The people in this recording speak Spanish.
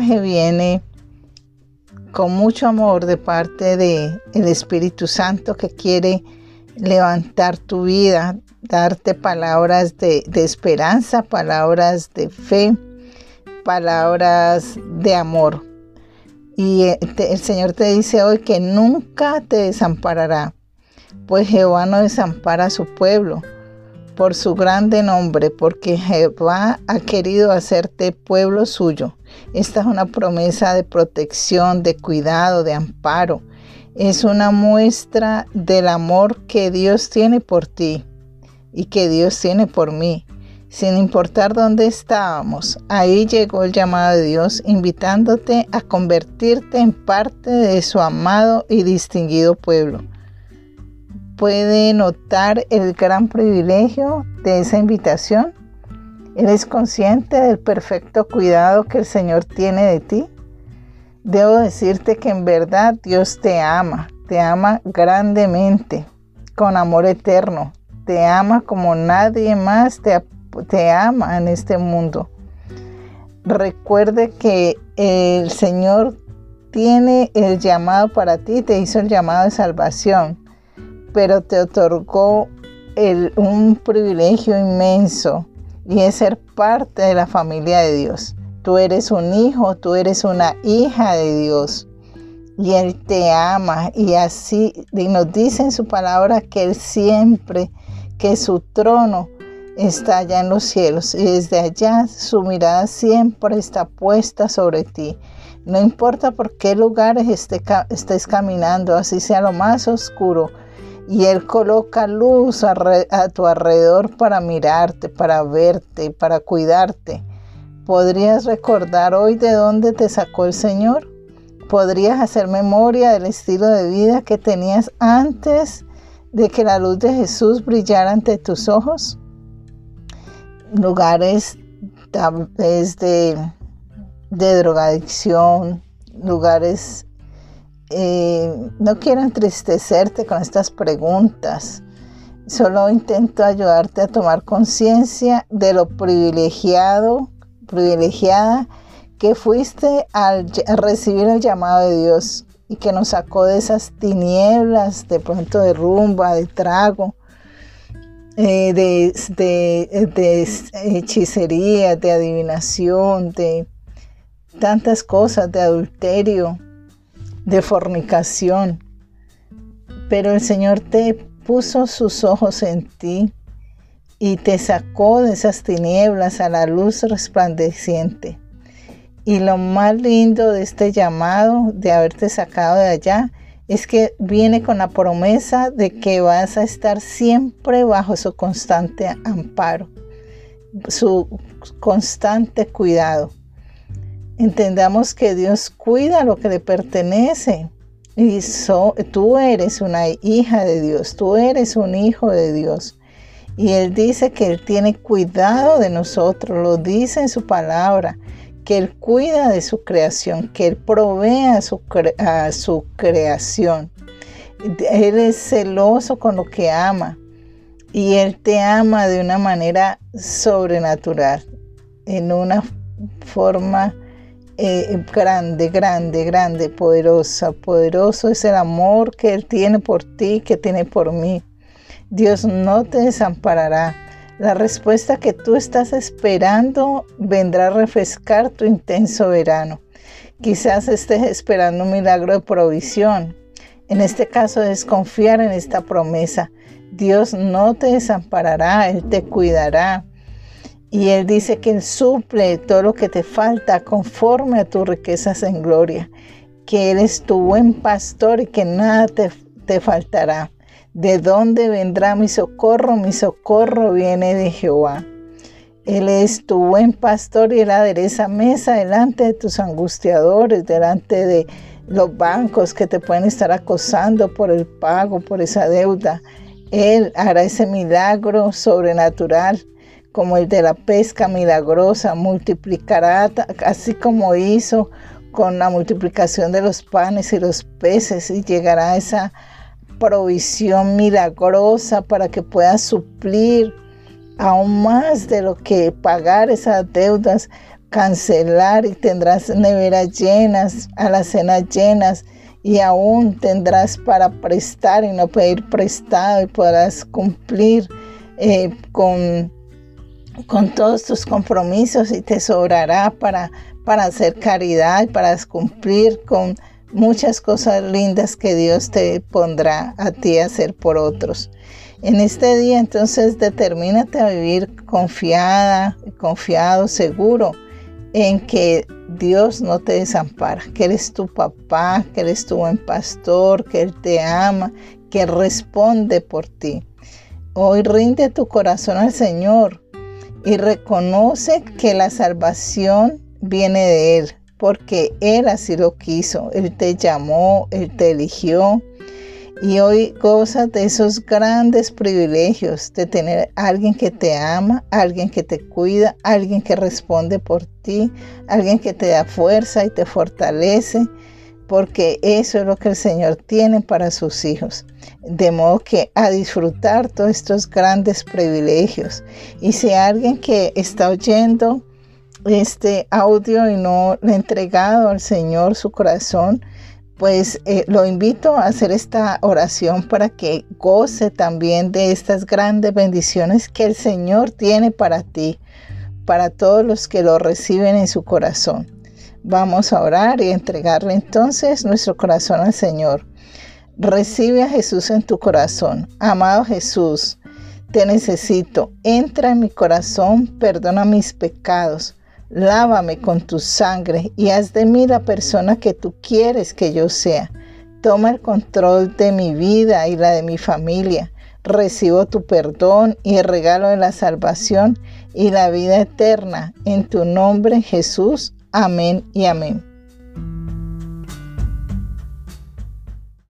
viene con mucho amor de parte de el Espíritu Santo que quiere levantar tu vida, darte palabras de, de esperanza, palabras de fe, palabras de amor. Y eh, el Señor te dice hoy que nunca te desamparará, pues Jehová no desampara a su pueblo por su grande nombre, porque Jehová ha querido hacerte pueblo suyo. Esta es una promesa de protección, de cuidado, de amparo. Es una muestra del amor que Dios tiene por ti y que Dios tiene por mí. Sin importar dónde estábamos, ahí llegó el llamado de Dios invitándote a convertirte en parte de su amado y distinguido pueblo puede notar el gran privilegio de esa invitación? ¿Eres consciente del perfecto cuidado que el Señor tiene de ti? Debo decirte que en verdad Dios te ama, te ama grandemente, con amor eterno, te ama como nadie más te, te ama en este mundo. Recuerde que el Señor tiene el llamado para ti, te hizo el llamado de salvación pero te otorgó un privilegio inmenso y es ser parte de la familia de Dios. Tú eres un hijo, tú eres una hija de Dios y Él te ama y así nos dice en su palabra que Él siempre, que su trono está allá en los cielos y desde allá su mirada siempre está puesta sobre ti. No importa por qué lugares estés caminando, así sea lo más oscuro, y Él coloca luz a, tu alrededor para mirarte, para verte, para cuidarte. ¿Podrías recordar hoy de dónde te sacó el Señor? ¿Podrías hacer memoria del estilo de vida que tenías antes de que la luz de Jesús brillara ante tus ojos? Lugares tal vez de, de drogadicción, lugares no quiero entristecerte con estas preguntas. Solo intento ayudarte a tomar conciencia de lo privilegiado, privilegiada que fuiste al, recibir el llamado de Dios y que nos sacó de esas tinieblas, de pronto de rumba, de trago, eh, de hechicería, de adivinación, de tantas cosas, de adulterio, de fornicación. Pero el Señor te puso sus ojos en ti y te sacó de esas tinieblas a la luz resplandeciente. Y lo más lindo de este llamado, de haberte sacado de allá, es que viene con la promesa de que vas a estar siempre bajo su constante amparo, su constante cuidado entendamos que Dios cuida lo que le pertenece. Y tú eres una hija de Dios, tú eres un hijo de Dios. Y Él dice que Él tiene cuidado de nosotros, lo dice en su palabra, que Él cuida de su creación, que Él provee a su, a su creación. Él es celoso con lo que ama y Él te ama de una manera sobrenatural, en una forma eh, grande, grande, grande, poderosa. Poderoso es el amor que Él tiene por ti, que tiene por mí. Dios no te desamparará. La respuesta que tú estás esperando vendrá a refrescar tu intenso verano. Quizás estés esperando un milagro de provisión. En este caso es confiar en esta promesa. Dios no te desamparará, Él te cuidará. Y Él dice que Él suple todo lo que te falta conforme a tus riquezas en gloria, que Él es tu buen pastor y que nada te, te faltará. ¿De dónde vendrá mi socorro? Mi socorro viene de Jehová. Él es tu buen pastor y Él adereza mesa delante de tus angustiadores, delante de los bancos que te pueden estar acosando por el pago, por esa deuda. Él hará ese milagro sobrenatural como el de la pesca milagrosa, multiplicará así como hizo con la multiplicación de los panes y los peces y llegará esa provisión milagrosa para que pueda suplir aún más de lo que pagar esas deudas, cancelar y tendrás neveras llenas, alacenas llenas y aún tendrás para prestar y no pedir prestado y podrás cumplir eh, con, con todos tus compromisos y te sobrará para, para hacer caridad, para cumplir con muchas cosas lindas que Dios te pondrá a ti a hacer por otros. En este día entonces determínate a vivir confiada, confiado, seguro en que Dios no te desampara, que eres tu papá, que eres tu buen pastor, que Él te ama, que responde por ti. Hoy rinde tu corazón al Señor y reconoce que la salvación viene de Él, porque Él así lo quiso. Él te llamó, Él te eligió, y hoy gozas de esos grandes privilegios de tener alguien que te ama, alguien que te cuida, alguien que responde por ti, alguien que te da fuerza y te fortalece, porque eso es lo que el Señor tiene para sus hijos. De modo que a disfrutar todos estos grandes privilegios. Y si alguien que está oyendo este audio y no le ha entregado al Señor su corazón, pues eh, lo invito a hacer esta oración para que goce también de estas grandes bendiciones que el Señor tiene para ti, para todos los que lo reciben en su corazón. Vamos a orar y entregarle entonces nuestro corazón al Señor. Recibe a Jesús en tu corazón. Amado Jesús, te necesito. Entra en mi corazón, perdona mis pecados Lávame con tu sangre y haz de mí la persona que tú quieres que yo sea. Toma el control de mi vida y la de mi familia. Recibo tu perdón y el regalo de la salvación y la vida eterna. En tu nombre, Jesús. Amén y amén.